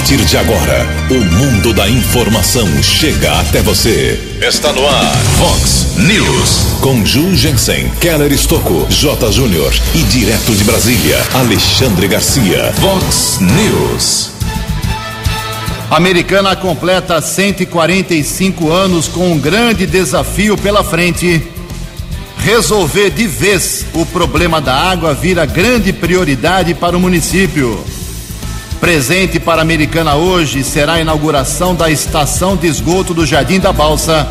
partir de agora, o mundo da informação chega até você. Está no ar, Fox News. Com Ju Jensen, Keller Estocco, J. Júnior e direto de Brasília, Alexandre Garcia. Fox News. Americana completa 145 anos com um grande desafio pela frente. Resolver de vez o problema da água vira grande prioridade para o município. Presente para a Americana hoje será a inauguração da estação de esgoto do Jardim da Balsa.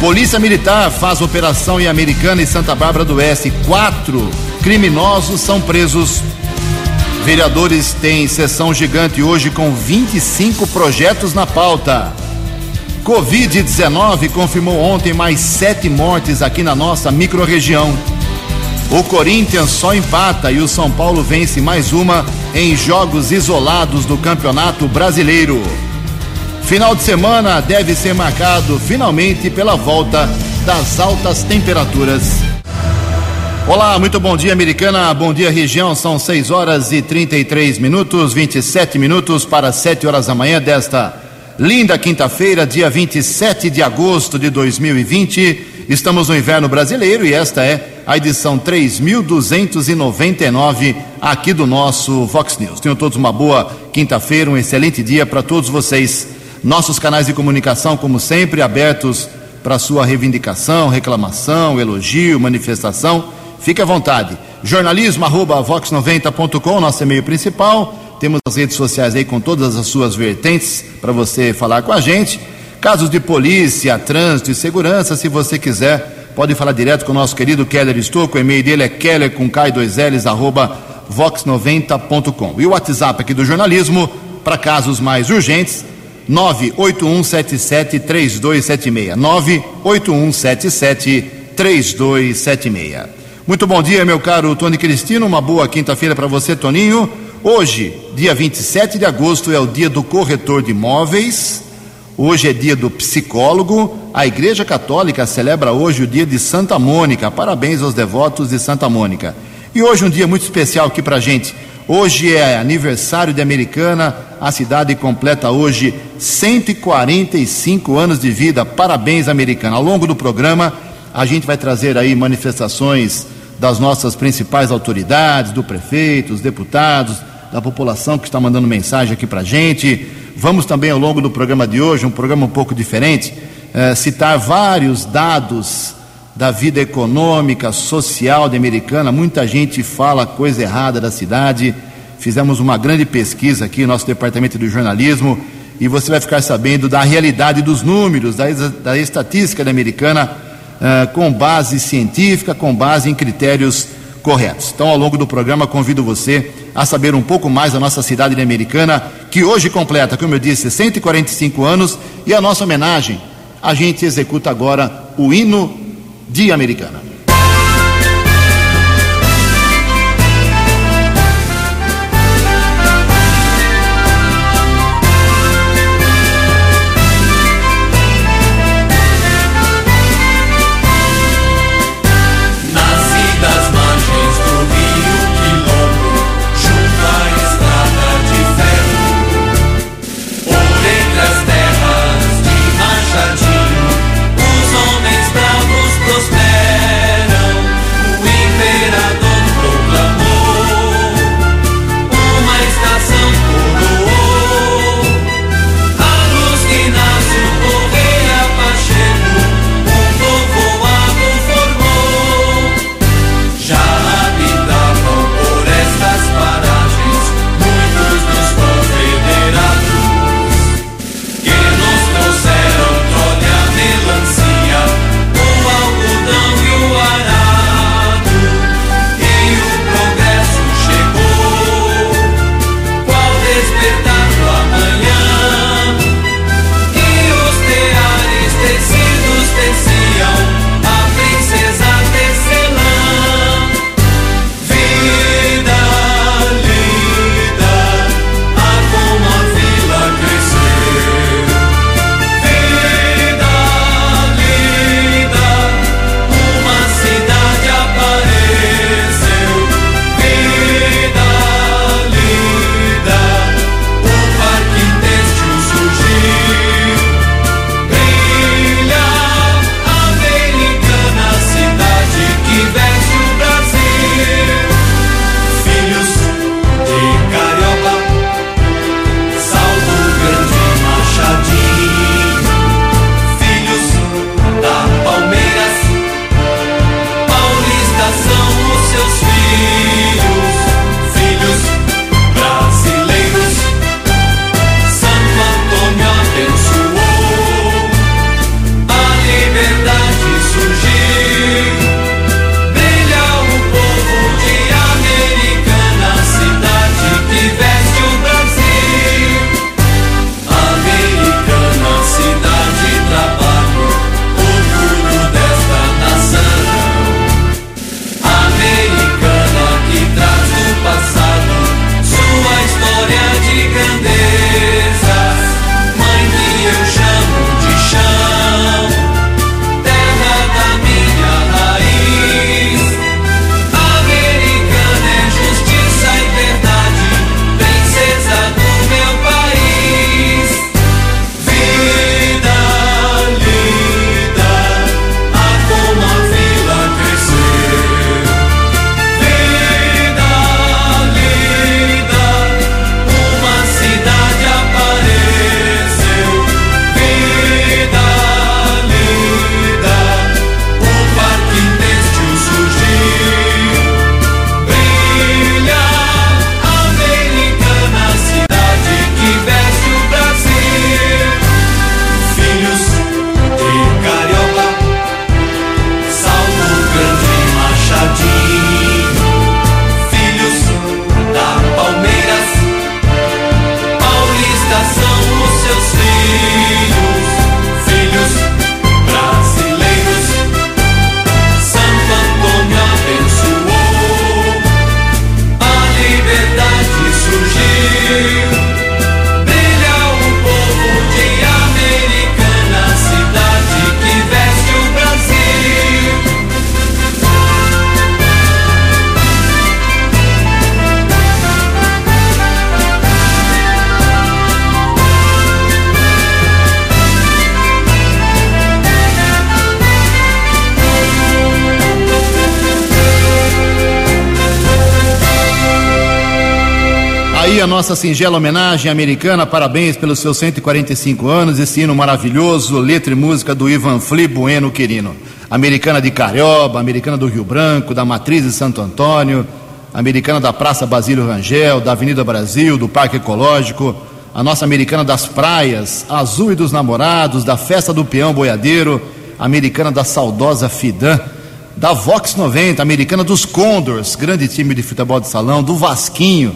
Polícia Militar faz operação em Americana e Santa Bárbara do Oeste. Quatro criminosos são presos. Vereadores têm sessão gigante hoje com 25 projetos na pauta. Covid-19 confirmou ontem mais sete mortes aqui na nossa microrregião. O Corinthians só empata e o São Paulo vence mais uma em jogos isolados do Campeonato Brasileiro. Final de semana deve ser marcado finalmente pela volta das altas temperaturas. Olá, muito bom dia, americana. Bom dia, região. São 6 horas e 33 minutos, 27 minutos para 7 horas da manhã desta linda quinta-feira, dia 27 de agosto de 2020. Estamos no inverno brasileiro e esta é a edição 3299 aqui do nosso Vox News. Tenham todos uma boa quinta-feira, um excelente dia para todos vocês. Nossos canais de comunicação, como sempre, abertos para sua reivindicação, reclamação, elogio, manifestação. Fique à vontade. Jornalismo arroba vox90.com, nosso e-mail principal. Temos as redes sociais aí com todas as suas vertentes para você falar com a gente. Casos de polícia, trânsito e segurança, se você quiser, pode falar direto com o nosso querido Keller Estouco. O e-mail dele é keller com K2Ls, arroba vox90.com. E o WhatsApp aqui do jornalismo, para casos mais urgentes, 981773276. 981773276. Muito bom dia, meu caro Tony Cristino. Uma boa quinta-feira para você, Toninho. Hoje, dia 27 de agosto, é o dia do corretor de imóveis. Hoje é dia do psicólogo. A Igreja Católica celebra hoje o dia de Santa Mônica. Parabéns aos devotos de Santa Mônica. E hoje um dia muito especial aqui pra gente. Hoje é aniversário de Americana. A cidade completa hoje 145 anos de vida. Parabéns, Americana. Ao longo do programa, a gente vai trazer aí manifestações das nossas principais autoridades, do prefeito, os deputados, da população que está mandando mensagem aqui pra gente Vamos também, ao longo do programa de hoje, um programa um pouco diferente, eh, citar vários dados da vida econômica, social de Americana. Muita gente fala coisa errada da cidade. Fizemos uma grande pesquisa aqui, nosso departamento de jornalismo, e você vai ficar sabendo da realidade dos números, da, da estatística da Americana, eh, com base científica, com base em critérios corretos. Então, ao longo do programa, convido você a saber um pouco mais da nossa cidade americana, que hoje completa, como eu disse, 145 anos, e a nossa homenagem, a gente executa agora o hino de Americana. Nossa singela homenagem americana, parabéns pelos seus 145 anos, esse hino maravilhoso, letra e música do Ivan Fli Bueno Quirino. Americana de Carioba, americana do Rio Branco, da Matriz de Santo Antônio, americana da Praça Basílio Rangel, da Avenida Brasil, do Parque Ecológico, a nossa americana das praias, Azul e dos Namorados, da Festa do Peão Boiadeiro, americana da saudosa Fidan, da Vox 90, americana dos Condors, grande time de futebol de salão, do Vasquinho,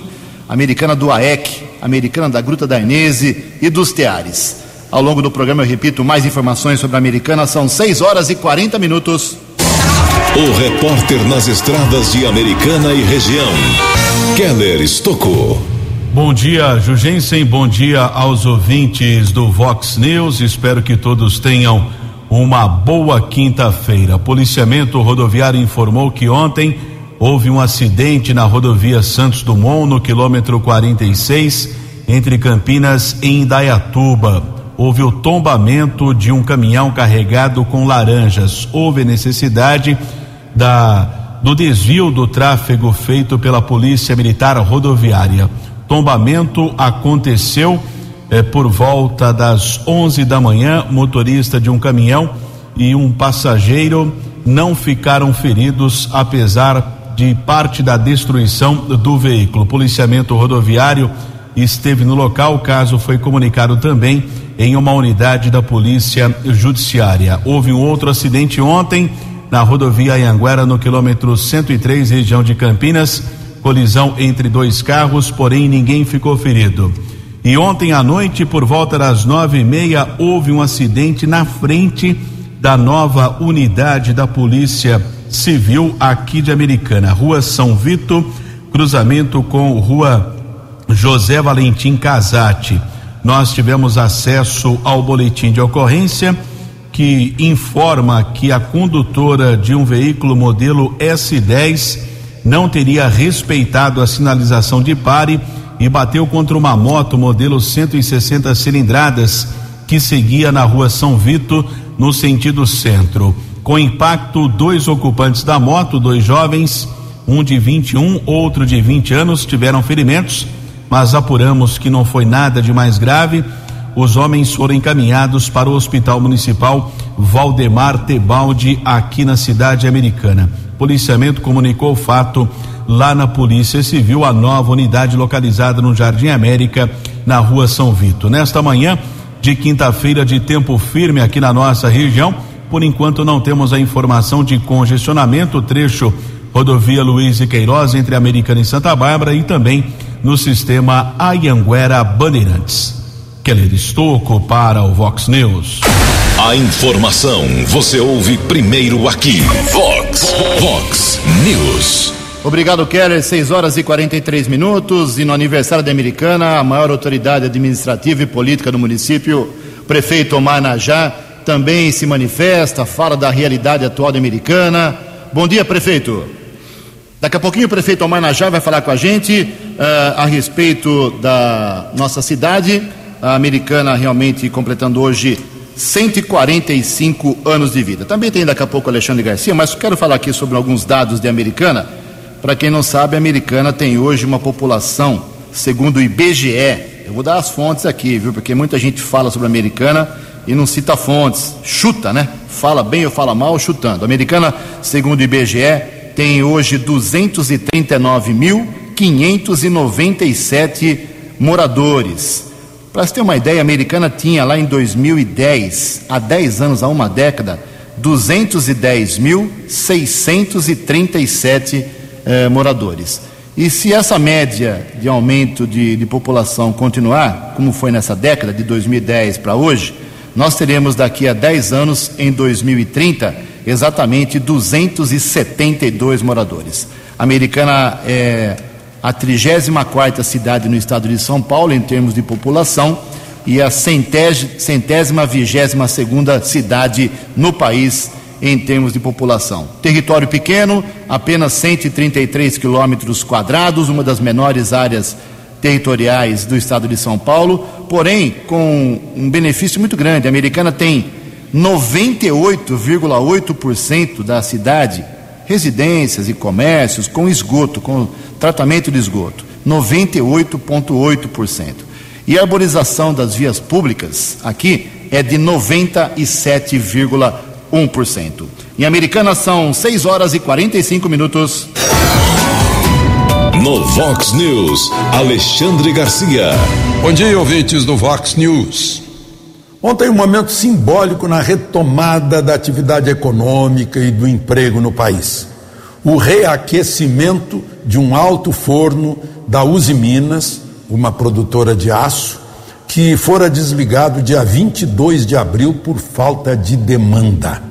americana do AEC, americana da Gruta da Inese e dos Teares. Ao longo do programa eu repito mais informações sobre a americana, são 6 horas e 40 minutos. O repórter nas estradas de Americana e região, Keller Estocou. Bom dia, Jugensen. Bom dia aos ouvintes do Vox News. Espero que todos tenham uma boa quinta-feira. Policiamento rodoviário informou que ontem houve um acidente na rodovia Santos Dumont, no quilômetro 46, entre Campinas e Indaiatuba. Houve o tombamento de um caminhão carregado com laranjas. Houve necessidade da, do desvio do tráfego feito pela Polícia Militar Rodoviária. Tombamento aconteceu eh, por volta das 11 da manhã. Motorista de um caminhão e um passageiro não ficaram feridos, apesar de parte da destruição do veículo. O policiamento rodoviário esteve no local. O caso foi comunicado também em uma unidade da Polícia Judiciária. Houve um outro acidente ontem na rodovia Anhanguera, no quilômetro 103, região de Campinas. Colisão entre dois carros, porém ninguém ficou ferido. E ontem à noite, por volta das nove e meia, houve um acidente na frente da nova unidade da Polícia Civil aqui de Americana, Rua São Vito, cruzamento com Rua José Valentim Casati. Nós tivemos acesso ao boletim de ocorrência que informa que a condutora de um veículo modelo S10 não teria respeitado a sinalização de pare e bateu contra uma moto modelo 160 cilindradas que seguia na rua São Vito, no sentido centro. Com impacto, dois ocupantes da moto, dois jovens, um de 21, outro de 20 anos, tiveram ferimentos, mas apuramos que não foi nada de mais grave os homens foram encaminhados para o Hospital Municipal Valdemar Tebaldi, aqui na cidade americana. O policiamento comunicou o fato lá na Polícia Civil, a nova unidade localizada no Jardim América, na rua São Vito. Nesta manhã de quinta-feira, de tempo firme aqui na nossa região, por enquanto não temos a informação de congestionamento, trecho rodovia Luiz e Queiroz entre Americana e Santa Bárbara e também no sistema Ayanguera Bandeirantes. Keller Estocco para o Vox News. A informação você ouve primeiro aqui. Vox, Vox News. Obrigado, Keller. 6 horas e 43 minutos. E no aniversário da Americana, a maior autoridade administrativa e política do município, prefeito Omar Najá, também se manifesta, fala da realidade atual Americana. Bom dia, prefeito. Daqui a pouquinho o prefeito Omar Najá vai falar com a gente uh, a respeito da nossa cidade a americana realmente completando hoje 145 anos de vida. Também tem daqui a pouco Alexandre Garcia, mas quero falar aqui sobre alguns dados de Americana. Para quem não sabe, a Americana tem hoje uma população, segundo o IBGE, eu vou dar as fontes aqui, viu? Porque muita gente fala sobre a Americana e não cita fontes, chuta, né? Fala bem ou fala mal, chutando. A Americana, segundo o IBGE, tem hoje 239.597 moradores. Para você ter uma ideia, a americana tinha lá em 2010, há 10 anos, há uma década, 210.637 eh, moradores. E se essa média de aumento de, de população continuar, como foi nessa década, de 2010 para hoje, nós teremos daqui a 10 anos, em 2030, exatamente 272 moradores. A americana é a 34 cidade no estado de São Paulo em termos de população e a centésima vigésima segunda cidade no país em termos de população. Território pequeno, apenas 133 quilômetros quadrados, uma das menores áreas territoriais do estado de São Paulo, porém com um benefício muito grande. A americana tem 98,8% da cidade residências e comércios com esgoto, com tratamento de esgoto. 98,8%. E a arborização das vias públicas aqui é de 97,1%. Em Americana são 6 horas e 45 minutos. No Vox News, Alexandre Garcia. Bom dia, ouvintes do Vox News. Ontem um momento simbólico na retomada da atividade econômica e do emprego no país. O reaquecimento de um alto forno da Uzi Minas, uma produtora de aço, que fora desligado dia 22 de abril por falta de demanda.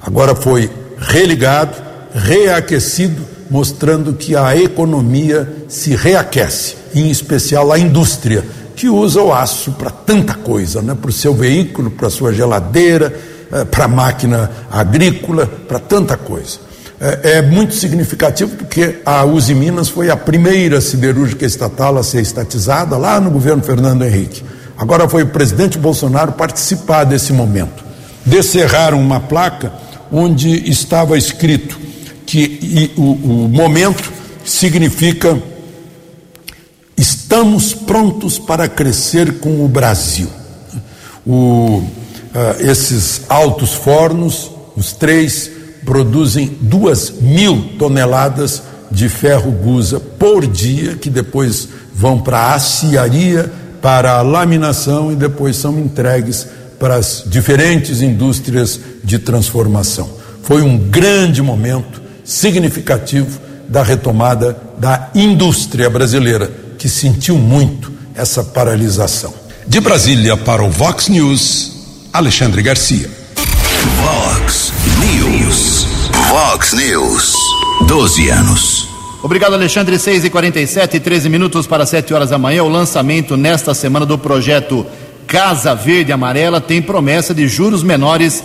Agora foi religado, reaquecido, mostrando que a economia se reaquece, em especial a indústria, que usa o aço para tanta coisa, né? para o seu veículo, para a sua geladeira, eh, para a máquina agrícola, para tanta coisa. É, é, muito significativo porque a Uzi Minas foi a primeira siderúrgica estatal a ser estatizada lá no governo Fernando Henrique. Agora foi o presidente Bolsonaro participar desse momento. Descerraram uma placa onde estava escrito que o, o momento significa estamos prontos para crescer com o Brasil. O, uh, esses altos fornos, os três, produzem duas mil toneladas de ferro gusa por dia, que depois vão para a aciaria, para a laminação e depois são entregues para as diferentes indústrias de transformação. Foi um grande momento significativo da retomada da indústria brasileira, que sentiu muito essa paralisação. De Brasília para o Vox News, Alexandre Garcia. Vox News. Vox News. 12 anos. Obrigado, Alexandre. 6 e 47 13 minutos para 7 horas da manhã. O lançamento nesta semana do projeto Casa Verde Amarela tem promessa de juros menores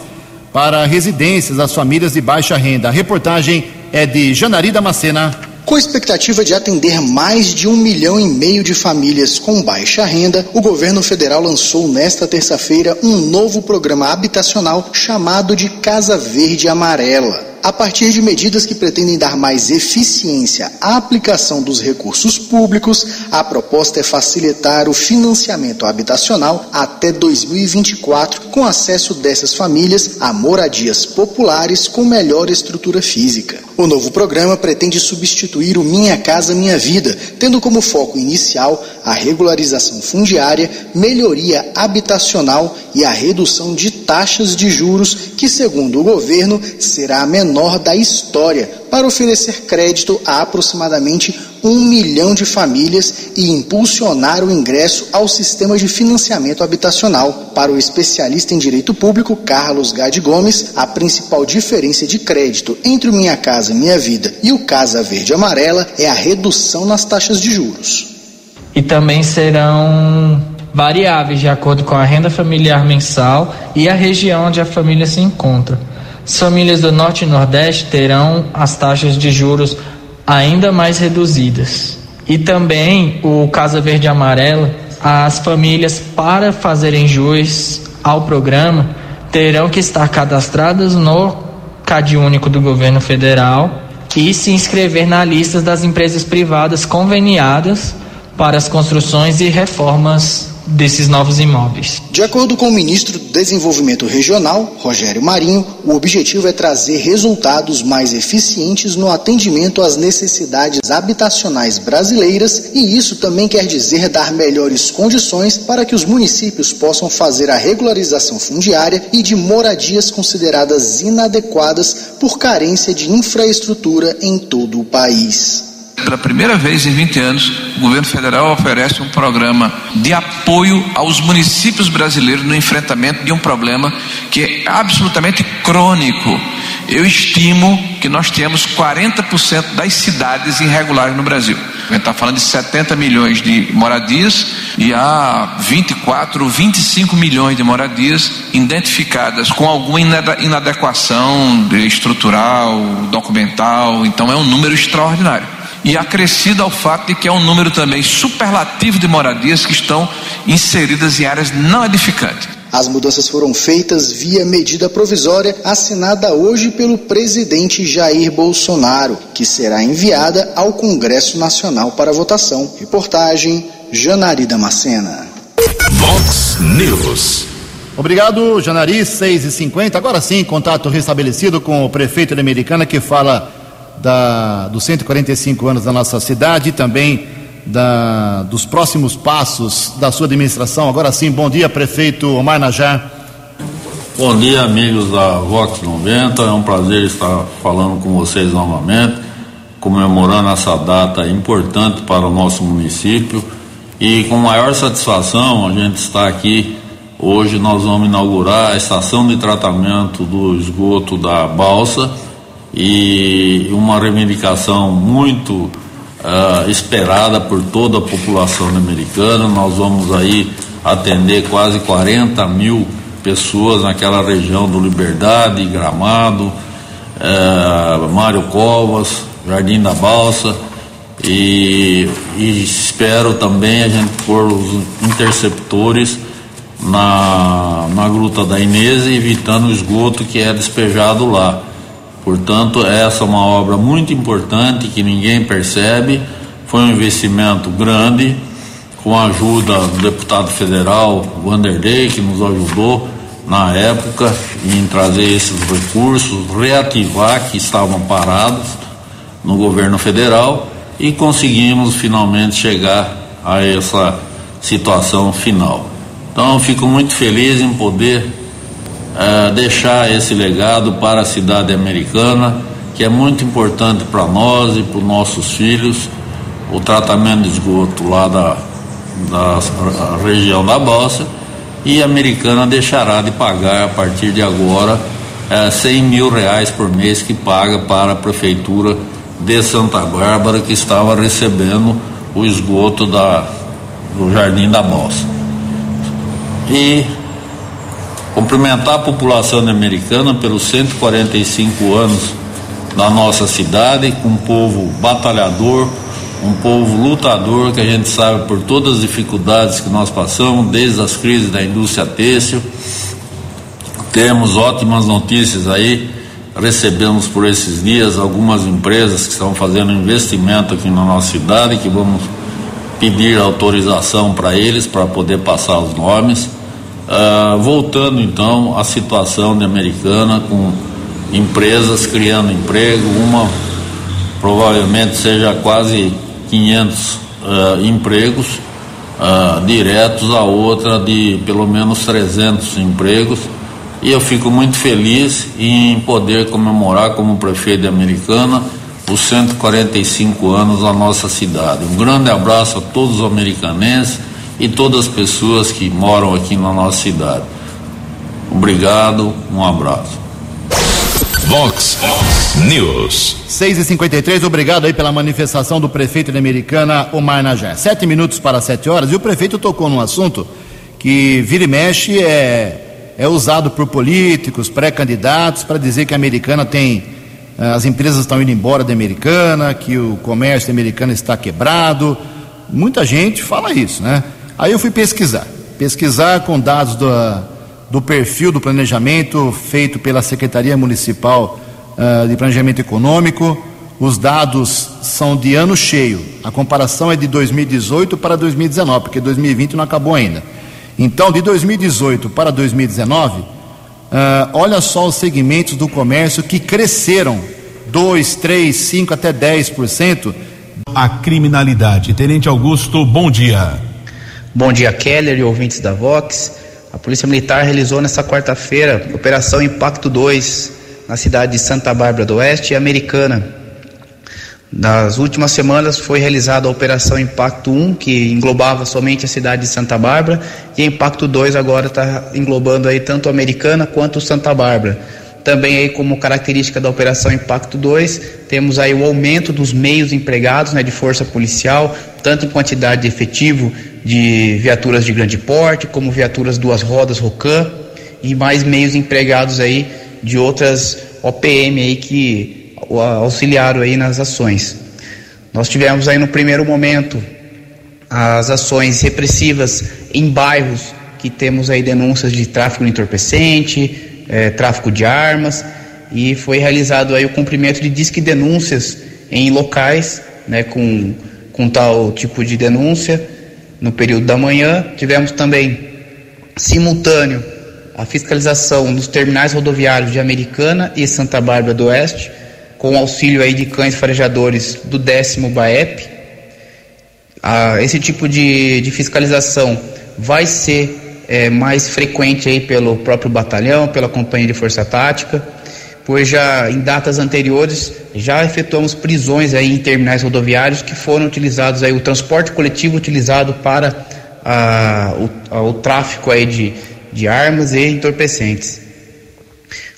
para residências das famílias de baixa renda. A reportagem é de Janari Damascena. Com a expectativa de atender mais de um milhão e meio de famílias com baixa renda, o governo federal lançou nesta terça-feira um novo programa habitacional chamado de Casa Verde Amarela a partir de medidas que pretendem dar mais eficiência à aplicação dos recursos públicos, a proposta é facilitar o financiamento habitacional até 2024, com acesso dessas famílias a moradias populares com melhor estrutura física. O novo programa pretende substituir o Minha Casa Minha Vida, tendo como foco inicial a regularização fundiária, melhoria habitacional e a redução de taxas de juros, que, segundo o governo, será a menor da história para oferecer crédito a aproximadamente um milhão de famílias e impulsionar o ingresso ao sistema de financiamento habitacional. Para o especialista em direito público, Carlos Gade Gomes, a principal diferença de crédito entre o Minha Casa Minha Vida e o Casa Verde Amarela é a redução nas taxas de juros. E também serão variáveis de acordo com a renda familiar mensal e a região onde a família se encontra. As famílias do Norte e Nordeste terão as taxas de juros ainda mais reduzidas. E também o Casa Verde Amarela, as famílias para fazerem jus ao programa terão que estar cadastradas no CAD único do governo federal e se inscrever na lista das empresas privadas conveniadas para as construções e reformas desses novos imóveis. De acordo com o ministro do Desenvolvimento Regional, Rogério Marinho, o objetivo é trazer resultados mais eficientes no atendimento às necessidades habitacionais brasileiras e isso também quer dizer dar melhores condições para que os municípios possam fazer a regularização fundiária e de moradias consideradas inadequadas por carência de infraestrutura em todo o país. Pela primeira vez em 20 anos, o governo federal oferece um programa de apoio aos municípios brasileiros no enfrentamento de um problema que é absolutamente crônico. Eu estimo que nós temos 40% das cidades irregulares no Brasil. A gente está falando de 70 milhões de moradias e há 24, 25 milhões de moradias identificadas com alguma inadequação estrutural, documental. Então é um número extraordinário e acrescido ao fato de que é um número também superlativo de moradias que estão inseridas em áreas não edificantes. As mudanças foram feitas via medida provisória assinada hoje pelo presidente Jair Bolsonaro, que será enviada ao Congresso Nacional para votação. Reportagem Janari Damascena. Vox News. Obrigado, Janari, 6 e 50 Agora sim, contato restabelecido com o prefeito de Americana que fala da, dos 145 anos da nossa cidade e também da, dos próximos passos da sua administração. Agora sim, bom dia, prefeito Omar Najar. Bom dia, amigos da Vox 90. É um prazer estar falando com vocês novamente, comemorando essa data importante para o nosso município. E com maior satisfação, a gente está aqui. Hoje nós vamos inaugurar a estação de tratamento do esgoto da Balsa e uma reivindicação muito uh, esperada por toda a população americana. Nós vamos aí atender quase 40 mil pessoas naquela região do Liberdade, Gramado, uh, Mário Covas, Jardim da Balsa. E, e, espero também a gente pôr os interceptores na, na Gruta da Inês, evitando o esgoto que é despejado lá. Portanto, essa é uma obra muito importante que ninguém percebe. Foi um investimento grande, com a ajuda do deputado federal Vanderlei, que nos ajudou na época em trazer esses recursos, reativar que estavam parados no governo federal e conseguimos finalmente chegar a essa situação final. Então, fico muito feliz em poder uh, deixar esse legado para a cidade americana, que é muito importante para nós e para os nossos filhos, o tratamento de esgoto lá da, da região da Balsa, e a americana deixará de pagar a partir de agora uh, eh, 100 mil reais por mês que paga para a prefeitura de Santa Bárbara, que estava recebendo o esgoto da, do Jardim da Balsa. E Cumprimentar a população americana pelos 145 anos da nossa cidade, com um povo batalhador, um povo lutador que a gente sabe por todas as dificuldades que nós passamos, desde as crises da indústria têxtil. Temos ótimas notícias aí. Recebemos por esses dias algumas empresas que estão fazendo investimento aqui na nossa cidade, que vamos pedir autorização para eles para poder passar os nomes. Uh, voltando então à situação de Americana, com empresas criando emprego, uma provavelmente seja quase 500 uh, ah, empregos uh, diretos, a outra de pelo menos 300 empregos. E eu fico muito feliz em poder comemorar como prefeito de Americana os 145 anos da nossa cidade. Um grande abraço a todos os americanenses e todas as pessoas que moram aqui na nossa cidade. Obrigado, um abraço. Vox News. 6 e 53 obrigado aí pela manifestação do prefeito de Americana, Omar Najé. Sete minutos para sete horas, e o prefeito tocou num assunto que vira e mexe é, é usado por políticos, pré-candidatos, para dizer que a Americana tem. Eh, as empresas estão indo embora da Americana, que o comércio da Americana está quebrado. Muita gente fala isso, né? Aí eu fui pesquisar, pesquisar com dados do, do perfil do planejamento feito pela Secretaria Municipal uh, de Planejamento Econômico. Os dados são de ano cheio. A comparação é de 2018 para 2019, porque 2020 não acabou ainda. Então, de 2018 para 2019, uh, olha só os segmentos do comércio que cresceram 2, 3, 5 até 10%. A criminalidade. Tenente Augusto, bom dia. Bom dia, Keller e ouvintes da Vox. A Polícia Militar realizou nesta quarta-feira Operação Impacto 2 na cidade de Santa Bárbara do Oeste e Americana. Nas últimas semanas foi realizada a Operação Impacto 1, que englobava somente a cidade de Santa Bárbara, e Impacto 2 agora está englobando aí tanto a Americana quanto Santa Bárbara. Também aí como característica da Operação Impacto 2, temos aí o aumento dos meios empregados né, de força policial, tanto em quantidade de efetivo de viaturas de grande porte, como viaturas duas rodas Rocan e mais meios empregados aí de outras OPM aí que auxiliaram aí nas ações. Nós tivemos aí no primeiro momento as ações repressivas em bairros que temos aí denúncias de tráfico de entorpecente, é, tráfico de armas e foi realizado aí o cumprimento de disque denúncias em locais, né, com, com tal tipo de denúncia no período da manhã. Tivemos também simultâneo a fiscalização nos terminais rodoviários de Americana e Santa Bárbara do Oeste, com auxílio aí de cães farejadores do décimo BAEP. Ah, esse tipo de, de fiscalização vai ser é, mais frequente aí pelo próprio batalhão, pela companhia de força tática, pois já em datas anteriores já efetuamos prisões aí em terminais rodoviários que foram utilizados aí o transporte coletivo utilizado para a, o, o tráfico aí de, de armas e entorpecentes.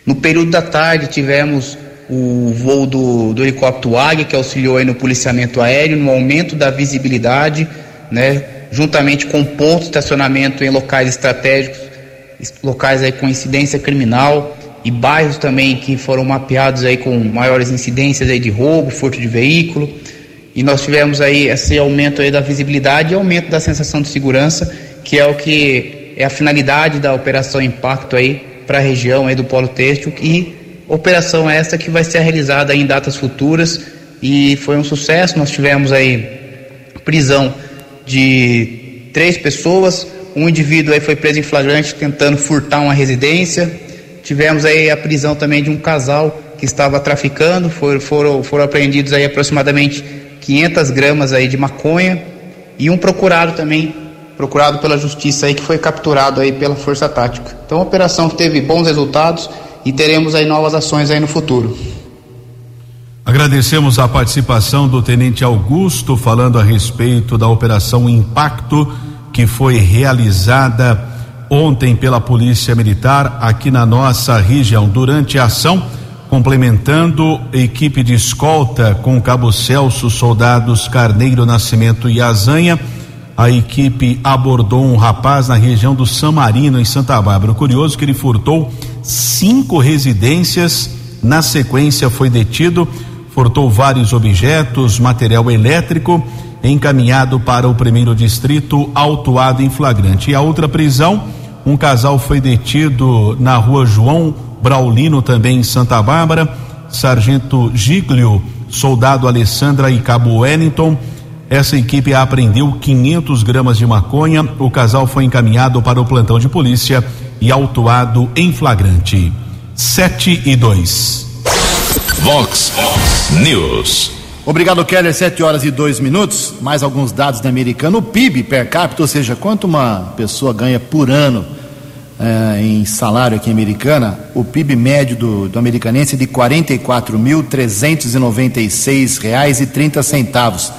No período da tarde tivemos o voo do, do helicóptero Águia, que auxiliou aí no policiamento aéreo, no aumento da visibilidade, né, juntamente com pontos de estacionamento em locais estratégicos, locais aí com incidência criminal e bairros também que foram mapeados aí com maiores incidências aí de roubo, furto de veículo. E nós tivemos aí esse aumento aí da visibilidade e aumento da sensação de segurança, que é o que é a finalidade da operação Impacto aí para a região aí do Polo Têxtil e operação esta que vai ser realizada em datas futuras e foi um sucesso. Nós tivemos aí prisão de três pessoas, um indivíduo aí foi preso em flagrante tentando furtar uma residência. Tivemos aí a prisão também de um casal que estava traficando, foram, foram, foram apreendidos aí aproximadamente 500 gramas aí de maconha e um procurado também, procurado pela justiça aí que foi capturado aí pela força tática. Então, uma operação teve bons resultados e teremos aí novas ações aí no futuro. Agradecemos a participação do Tenente Augusto falando a respeito da operação Impacto que foi realizada ontem pela Polícia Militar aqui na nossa região. Durante a ação, complementando equipe de escolta com Cabo Celso, soldados Carneiro Nascimento e Azanha, a equipe abordou um rapaz na região do San Marino, em Santa Bárbara. O curioso é que ele furtou cinco residências, na sequência foi detido furtou vários objetos, material elétrico, encaminhado para o primeiro distrito, autuado em flagrante. E a outra prisão, um casal foi detido na rua João Braulino, também em Santa Bárbara. Sargento Giglio, soldado Alessandra e cabo Wellington. Essa equipe apreendeu 500 gramas de maconha. O casal foi encaminhado para o plantão de polícia e autuado em flagrante. 7 e 2. Vox News. Obrigado, Keller. 7 horas e 2 minutos. Mais alguns dados da Americana. O PIB per capita, ou seja, quanto uma pessoa ganha por ano eh, em salário aqui em Americana, o PIB médio do, do americanense é de R$ 44.396,30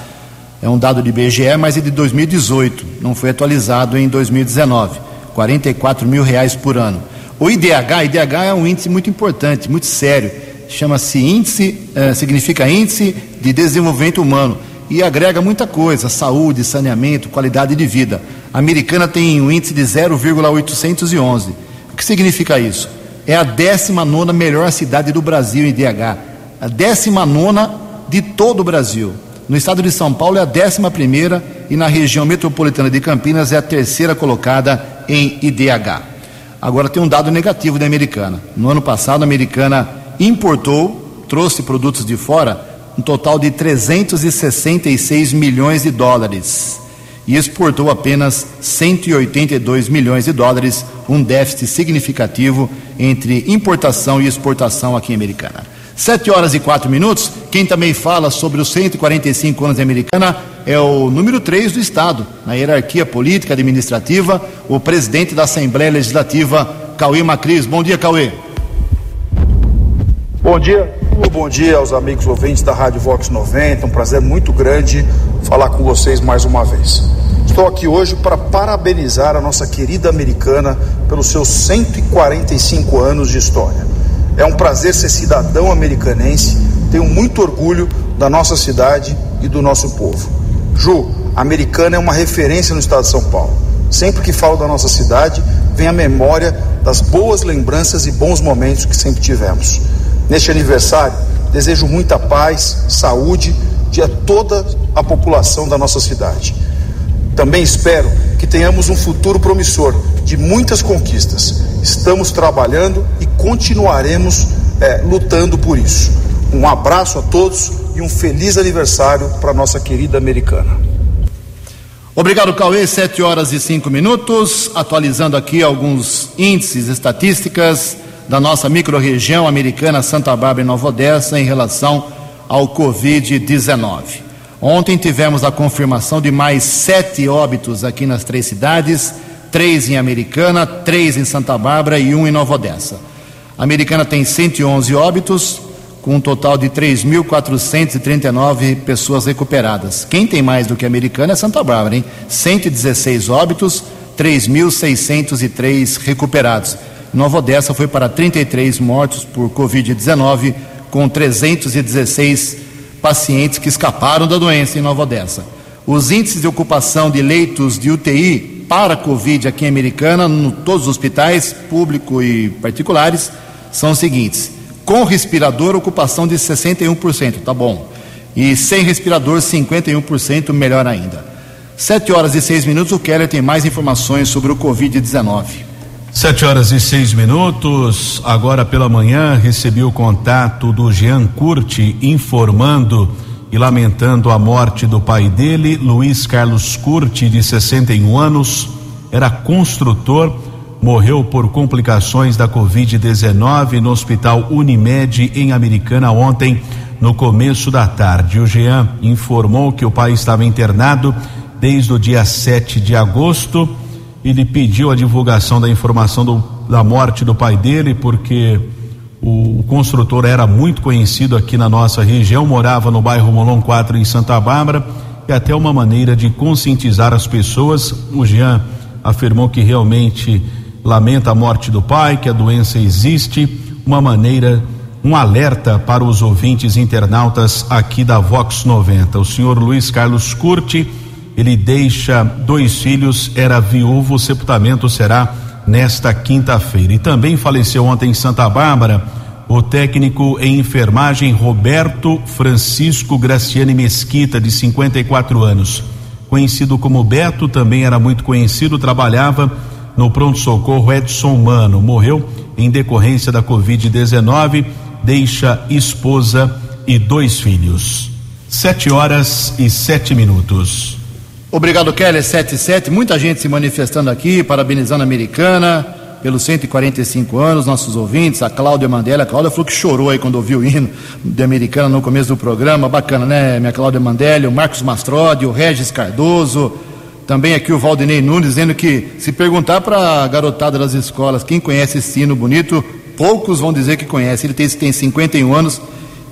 É um dado de IBGE, mas é de 2018, não foi atualizado em 2019. 44 mil reais por ano. O IDH, IDH é um índice muito importante, muito sério chama-se índice, eh, significa índice de desenvolvimento humano e agrega muita coisa, saúde, saneamento, qualidade de vida. A americana tem um índice de 0,811. O que significa isso? É a 19 melhor cidade do Brasil em DH, a 19 de todo o Brasil. No estado de São Paulo é a 11 e na região metropolitana de Campinas é a terceira colocada em IDH. Agora tem um dado negativo da americana. No ano passado, a americana importou, trouxe produtos de fora, um total de 366 milhões de dólares e exportou apenas 182 milhões de dólares, um déficit significativo entre importação e exportação aqui em Americana. Sete horas e quatro minutos. Quem também fala sobre os 145 anos de Americana é o número 3 do Estado, na hierarquia política administrativa, o presidente da Assembleia Legislativa, Cauê Macris. Bom dia, Cauê. Bom dia, bom dia aos amigos ouvintes da Rádio Vox 90. Um prazer muito grande falar com vocês mais uma vez. Estou aqui hoje para parabenizar a nossa querida americana pelos seus 145 anos de história. É um prazer ser cidadão americanense, tenho muito orgulho da nossa cidade e do nosso povo. Ju, americana é uma referência no estado de São Paulo. Sempre que falo da nossa cidade, vem a memória das boas lembranças e bons momentos que sempre tivemos. Neste aniversário, desejo muita paz, saúde de toda a população da nossa cidade. Também espero que tenhamos um futuro promissor de muitas conquistas. Estamos trabalhando e continuaremos é, lutando por isso. Um abraço a todos e um feliz aniversário para nossa querida americana. Obrigado, Cauê. Sete horas e cinco minutos. Atualizando aqui alguns índices, estatísticas da nossa microrregião americana Santa Bárbara e Nova Odessa em relação ao Covid-19. Ontem tivemos a confirmação de mais sete óbitos aqui nas três cidades, três em Americana, três em Santa Bárbara e um em Nova Odessa. A Americana tem 111 óbitos, com um total de 3.439 pessoas recuperadas. Quem tem mais do que a Americana é Santa Bárbara, hein? 116 óbitos, 3.603 recuperados. Nova Odessa foi para 33 mortos por Covid-19, com 316 pacientes que escaparam da doença em Nova Odessa. Os índices de ocupação de leitos de UTI para Covid aqui em Americana, em todos os hospitais, público e particulares, são os seguintes: com respirador, ocupação de 61%, tá bom. E sem respirador, 51%, melhor ainda. Sete horas e seis minutos, o Keller tem mais informações sobre o Covid-19. Sete horas e seis minutos. Agora pela manhã recebi o contato do Jean Curti informando e lamentando a morte do pai dele, Luiz Carlos Curti, de 61 anos, era construtor, morreu por complicações da Covid-19 no Hospital Unimed em Americana ontem, no começo da tarde. O Jean informou que o pai estava internado desde o dia 7 de agosto ele pediu a divulgação da informação do, da morte do pai dele, porque o, o, construtor era muito conhecido aqui na nossa região, morava no bairro Molon 4 em Santa Bárbara, e até uma maneira de conscientizar as pessoas. O Jean afirmou que realmente lamenta a morte do pai, que a doença existe, uma maneira, um alerta para os ouvintes internautas aqui da Vox 90. O senhor Luiz Carlos Curti ele deixa dois filhos, era viúvo, o sepultamento será nesta quinta-feira. E também faleceu ontem em Santa Bárbara o técnico em enfermagem Roberto Francisco Graciane Mesquita, de 54 anos. Conhecido como Beto, também era muito conhecido, trabalhava no pronto-socorro Edson Mano. Morreu em decorrência da Covid-19, deixa esposa e dois filhos. Sete horas e sete minutos. Obrigado, Keller 77. Muita gente se manifestando aqui, parabenizando a americana pelos 145 anos, nossos ouvintes, a Cláudia Mandela. A Cláudia falou que chorou aí quando ouviu o hino de americana no começo do programa. Bacana, né, minha Cláudia Mandela, o Marcos Mastrodi, o Regis Cardoso. Também aqui o Valdinei Nunes dizendo que se perguntar para a garotada das escolas quem conhece esse hino bonito, poucos vão dizer que conhece. Ele tem, tem 51 anos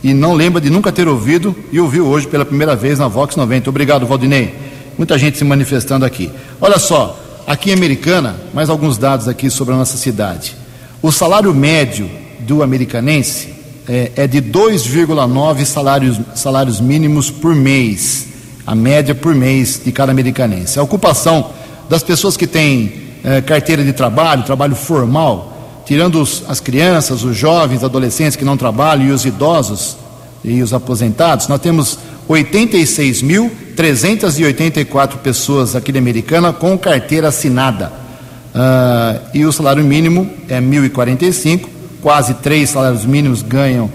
e não lembra de nunca ter ouvido e ouviu hoje pela primeira vez na Vox 90. Obrigado, Valdinei. Muita gente se manifestando aqui. Olha só, aqui em Americana, mais alguns dados aqui sobre a nossa cidade. O salário médio do americanense é, é de 2,9 salários, salários mínimos por mês. A média por mês de cada americanense. A ocupação das pessoas que têm é, carteira de trabalho, trabalho formal, tirando os, as crianças, os jovens, adolescentes que não trabalham e os idosos e os aposentados, nós temos 86.384 pessoas aqui de Americana com carteira assinada. Uh, e o salário mínimo é 1.045, quase três salários mínimos ganham uh,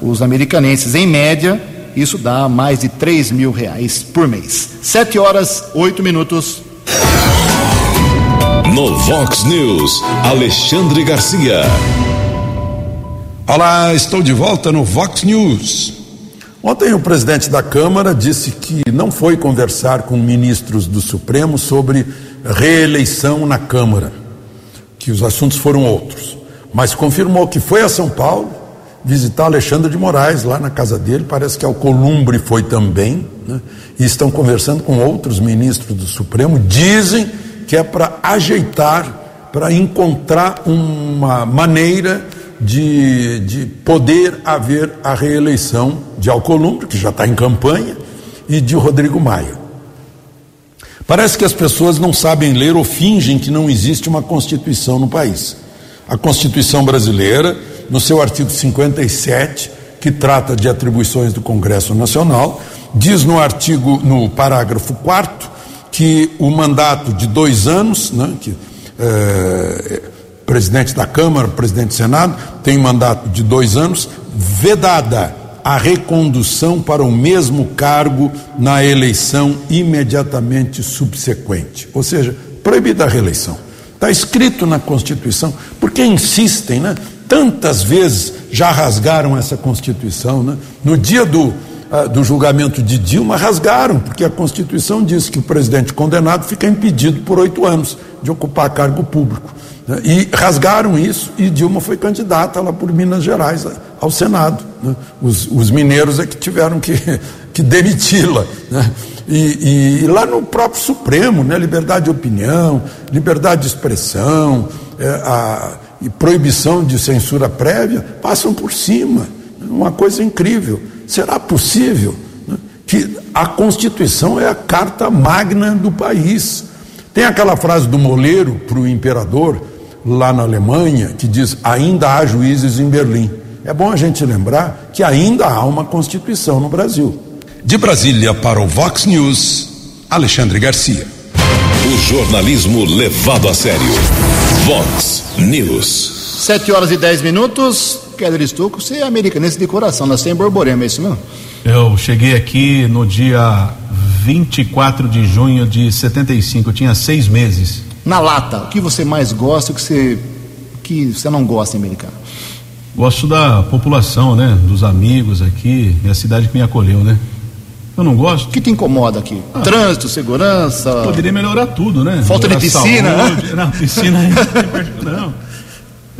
os americanenses em média, isso dá mais de 3 mil reais por mês. Sete horas, oito minutos. No Vox News, Alexandre Garcia. Olá, estou de volta no Vox News. Ontem o presidente da Câmara disse que não foi conversar com ministros do Supremo sobre reeleição na Câmara, que os assuntos foram outros, mas confirmou que foi a São Paulo visitar Alexandre de Moraes lá na casa dele, parece que Alcolumbre foi também, né? e estão conversando com outros ministros do Supremo, dizem que é para ajeitar, para encontrar uma maneira de, de poder haver a reeleição de Alcolumbre, que já está em campanha, e de Rodrigo Maia. Parece que as pessoas não sabem ler ou fingem que não existe uma Constituição no país. A Constituição brasileira, no seu artigo 57, que trata de atribuições do Congresso Nacional, diz no artigo, no parágrafo 4 que o mandato de dois anos, né, que é, presidente da Câmara, presidente do Senado, tem mandato de dois anos, vedada a recondução para o mesmo cargo na eleição imediatamente subsequente. Ou seja, proibida a reeleição. Está escrito na Constituição, porque insistem, né? Tantas vezes já rasgaram essa Constituição, né? No dia do, uh, do julgamento de Dilma, rasgaram, porque a Constituição diz que o presidente condenado fica impedido por oito anos de ocupar cargo público. Né? E rasgaram isso e Dilma foi candidata lá por Minas Gerais ao Senado. Né? Os, os, mineiros é que tiveram que, que demiti-la. Né? E, e, e, lá no próprio Supremo, né? liberdade de opinião, liberdade de expressão, é, a, e proibição de censura prévia passam por cima. Uma coisa incrível. Será possível né? que a Constituição é a carta magna do país? Tem aquela frase do Moleiro para o imperador, lá na Alemanha, que diz: ainda há juízes em Berlim. É bom a gente lembrar que ainda há uma Constituição no Brasil. De Brasília para o Vox News, Alexandre Garcia. O jornalismo levado a sério. Vox News. Sete horas e dez minutos. Keller Estouco, você é americanense de coração, nós temos Borborema, é isso mesmo? Eu cheguei aqui no dia 24 de junho de 75, eu tinha seis meses. Na lata, o que você mais gosta, o que você, que você não gosta em americano? Gosto da população, né? Dos amigos aqui, minha cidade que me acolheu, né? Eu não gosto. O que te incomoda aqui? Ah, Trânsito, segurança. Poderia melhorar tudo, né? Falta melhorar de piscina? Saúde. Não, piscina não.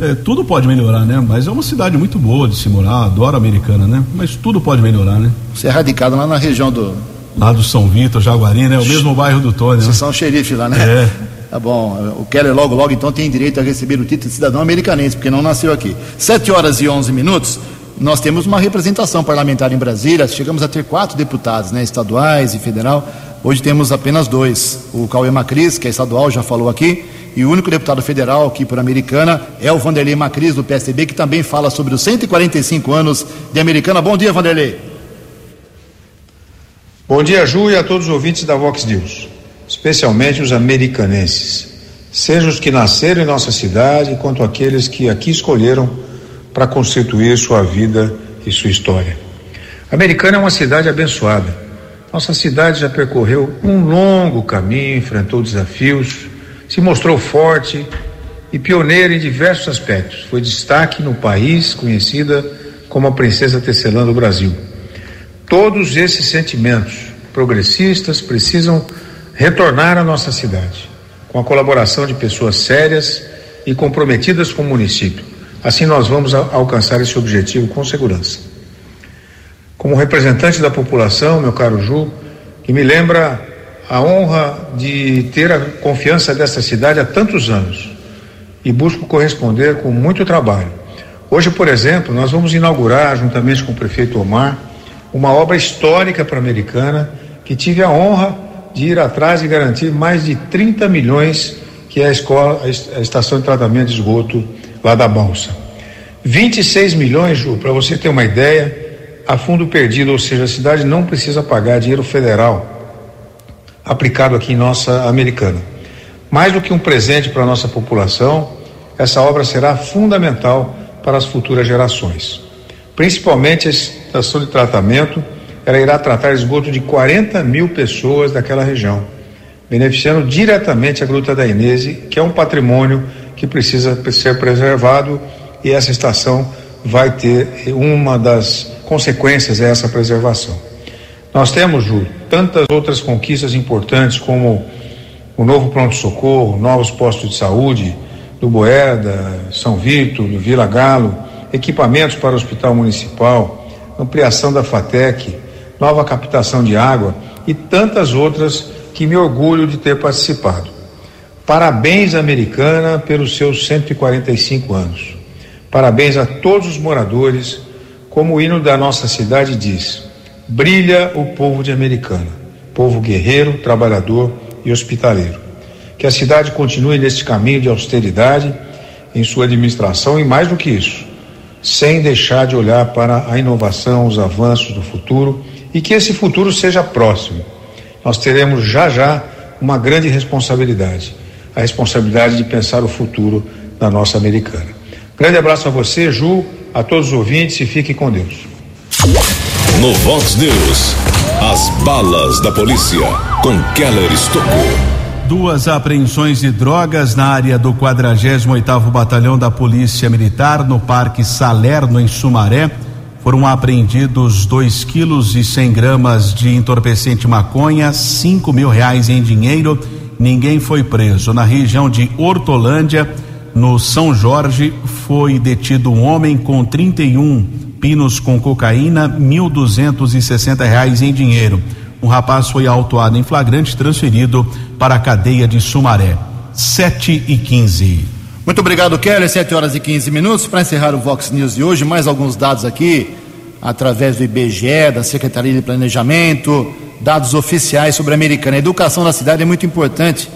É, tudo pode melhorar, né? Mas é uma cidade muito boa de se morar, adoro a americana, né? Mas tudo pode melhorar, né? Você é radicado lá na região do. Lá do São Vitor, Jaguari, né? O mesmo bairro do Tony. Vocês né? são xerife lá, né? É. Tá bom. O Keller logo, logo então tem direito a receber o título de cidadão americanense, porque não nasceu aqui. Sete horas e onze minutos. Nós temos uma representação parlamentar em Brasília. Chegamos a ter quatro deputados, né? Estaduais e federal. Hoje temos apenas dois. O Cauê Macris, que é estadual, já falou aqui. E o único deputado federal aqui por Americana é o Vanderlei Macris, do PSDB, que também fala sobre os 145 anos de Americana. Bom dia, Vanderlei. Bom dia, Ju, e a todos os ouvintes da Vox News especialmente os americanenses, sejam os que nasceram em nossa cidade, quanto aqueles que aqui escolheram para constituir sua vida e sua história. Americana é uma cidade abençoada. Nossa cidade já percorreu um longo caminho, enfrentou desafios, se mostrou forte e pioneira em diversos aspectos. Foi destaque no país, conhecida como a Princesa Tecelã do Brasil. Todos esses sentimentos progressistas precisam retornar à nossa cidade, com a colaboração de pessoas sérias e comprometidas com o município. Assim nós vamos alcançar esse objetivo com segurança. Como representante da população, meu caro Ju, que me lembra a honra de ter a confiança desta cidade há tantos anos e busco corresponder com muito trabalho. Hoje, por exemplo, nós vamos inaugurar, juntamente com o prefeito Omar, uma obra histórica para a Americana que tive a honra de ir atrás e garantir mais de 30 milhões que é a escola, a estação de tratamento de esgoto lá da Balsa. 26 milhões, Ju, para você ter uma ideia, a fundo perdido, ou seja, a cidade não precisa pagar dinheiro federal aplicado aqui em nossa americana. Mais do que um presente para a nossa população, essa obra será fundamental para as futuras gerações. Principalmente a estação de tratamento ela irá tratar esgoto de 40 mil pessoas daquela região, beneficiando diretamente a Gruta da Inese, que é um patrimônio que precisa ser preservado e essa estação vai ter uma das consequências é essa preservação. Nós temos, Ju, tantas outras conquistas importantes como o novo pronto-socorro, novos postos de saúde do Boeda, São Vito, do Vila Galo, equipamentos para o Hospital Municipal, ampliação da FATEC, nova captação de água e tantas outras que me orgulho de ter participado. Parabéns, Americana, pelos seus 145 anos. Parabéns a todos os moradores, como o hino da nossa cidade diz: brilha o povo de Americana, povo guerreiro, trabalhador e hospitaleiro. Que a cidade continue neste caminho de austeridade em sua administração e, mais do que isso, sem deixar de olhar para a inovação, os avanços do futuro e que esse futuro seja próximo. Nós teremos já já uma grande responsabilidade a responsabilidade de pensar o futuro da nossa americana. Grande abraço a você, Ju, a todos os ouvintes e fique com Deus. No Vox News, as balas da polícia com Keller Estocou. Duas apreensões de drogas na área do 48º Batalhão da Polícia Militar no Parque Salerno em Sumaré. Foram apreendidos 2 quilos e 100 gramas de entorpecente maconha, 5 mil reais em dinheiro. Ninguém foi preso. Na região de Hortolândia, no São Jorge, foi detido um homem com 31 pinos com cocaína, 1.260 reais em dinheiro. Um rapaz foi autuado em flagrante transferido para a cadeia de Sumaré. 7 e 15. Muito obrigado, Keller. 7 horas e 15 minutos. Para encerrar o Vox News de hoje, mais alguns dados aqui, através do IBGE, da Secretaria de Planejamento, dados oficiais sobre a americana. A educação na cidade é muito importante.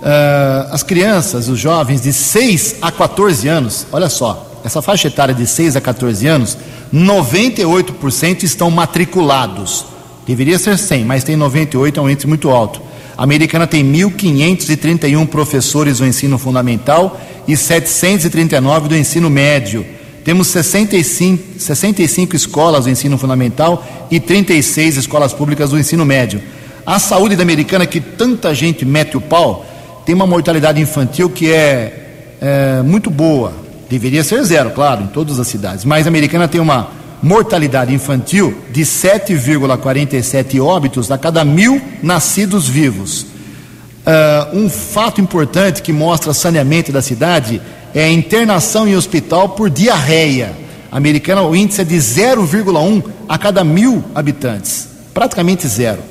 Uh, as crianças, os jovens de 6 a 14 anos, olha só, essa faixa etária de 6 a 14 anos, 98% estão matriculados. Deveria ser 100, mas tem 98, é um índice muito alto. A americana tem 1.531 professores do ensino fundamental e 739 do ensino médio. Temos 65, 65 escolas do ensino fundamental e 36 escolas públicas do ensino médio. A saúde da americana, que tanta gente mete o pau, tem uma mortalidade infantil que é, é muito boa. Deveria ser zero, claro, em todas as cidades. Mas a americana tem uma mortalidade infantil de 7,47 óbitos a cada mil nascidos vivos. Uh, um fato importante que mostra saneamento da cidade é a internação em hospital por diarreia. Americana, o índice é de 0,1 a cada mil habitantes, praticamente zero.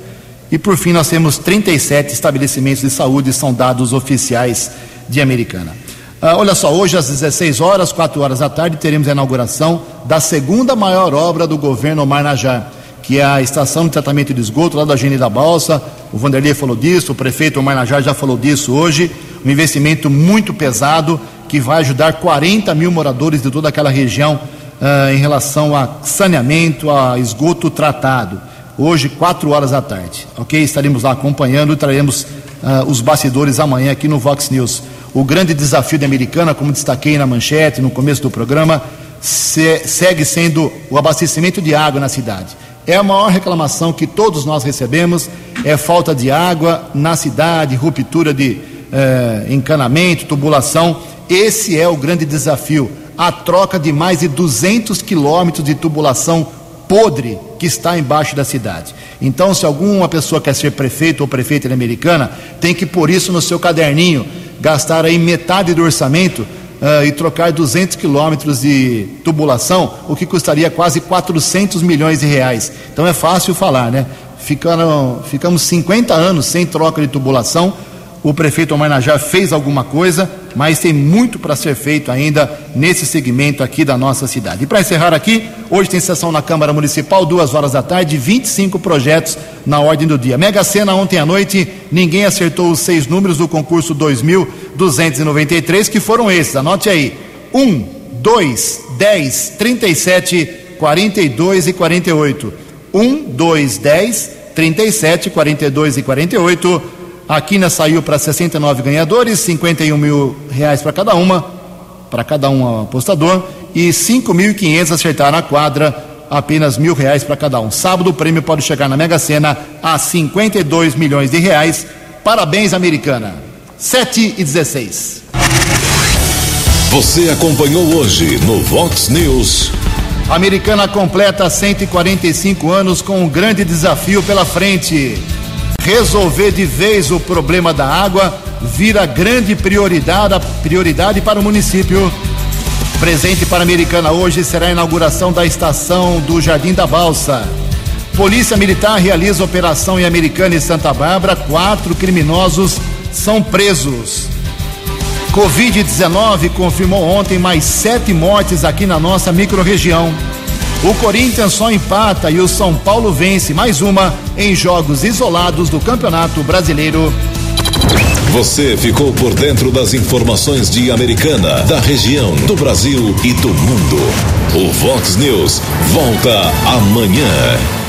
E por fim, nós temos 37 estabelecimentos de saúde, são dados oficiais de Americana. Ah, olha só, hoje às 16 horas, 4 horas da tarde, teremos a inauguração da segunda maior obra do governo Omar Najar, que é a estação de tratamento de esgoto lá da Gene da Balsa. O Vanderlei falou disso, o prefeito Omar Najar já falou disso hoje. Um investimento muito pesado que vai ajudar 40 mil moradores de toda aquela região ah, em relação a saneamento, a esgoto tratado. Hoje, 4 horas da tarde, ok? Estaremos lá acompanhando e traremos ah, os bastidores amanhã aqui no Vox News. O grande desafio da Americana, como destaquei na manchete no começo do programa, se, segue sendo o abastecimento de água na cidade. É a maior reclamação que todos nós recebemos, é falta de água na cidade, ruptura de eh, encanamento, tubulação. Esse é o grande desafio. A troca de mais de 200 quilômetros de tubulação podre que está embaixo da cidade. Então, se alguma pessoa quer ser prefeito ou prefeita americana, tem que pôr isso no seu caderninho gastar aí metade do orçamento uh, e trocar 200 quilômetros de tubulação, o que custaria quase 400 milhões de reais. Então é fácil falar, né? Ficaram, ficamos 50 anos sem troca de tubulação o prefeito Omar fez alguma coisa, mas tem muito para ser feito ainda nesse segmento aqui da nossa cidade. E para encerrar aqui, hoje tem sessão na Câmara Municipal, duas horas da tarde, 25 projetos na ordem do dia. Mega Sena ontem à noite, ninguém acertou os seis números do concurso 2293, que foram esses, anote aí: 1, 2, 10, 37, 42 e 48. 1, 2, 10, 37, 42 e 48 a quina saiu para 69 ganhadores, 51 mil reais para cada uma, para cada um apostador, e 5.500 acertaram a quadra, apenas mil reais para cada um. Sábado o prêmio pode chegar na Mega Sena a 52 milhões de reais. Parabéns, americana. 7 e 16. Você acompanhou hoje no Vox News. A americana completa 145 anos com um grande desafio pela frente resolver de vez o problema da água vira grande prioridade, prioridade para o município. Presente para a Americana hoje será a inauguração da estação do Jardim da Balsa. Polícia Militar realiza operação em Americana e Santa Bárbara. Quatro criminosos são presos. Covid-19 confirmou ontem mais sete mortes aqui na nossa microrregião. O Corinthians só empata e o São Paulo vence mais uma em jogos isolados do Campeonato Brasileiro. Você ficou por dentro das informações de Americana, da região, do Brasil e do mundo. O Vox News volta amanhã.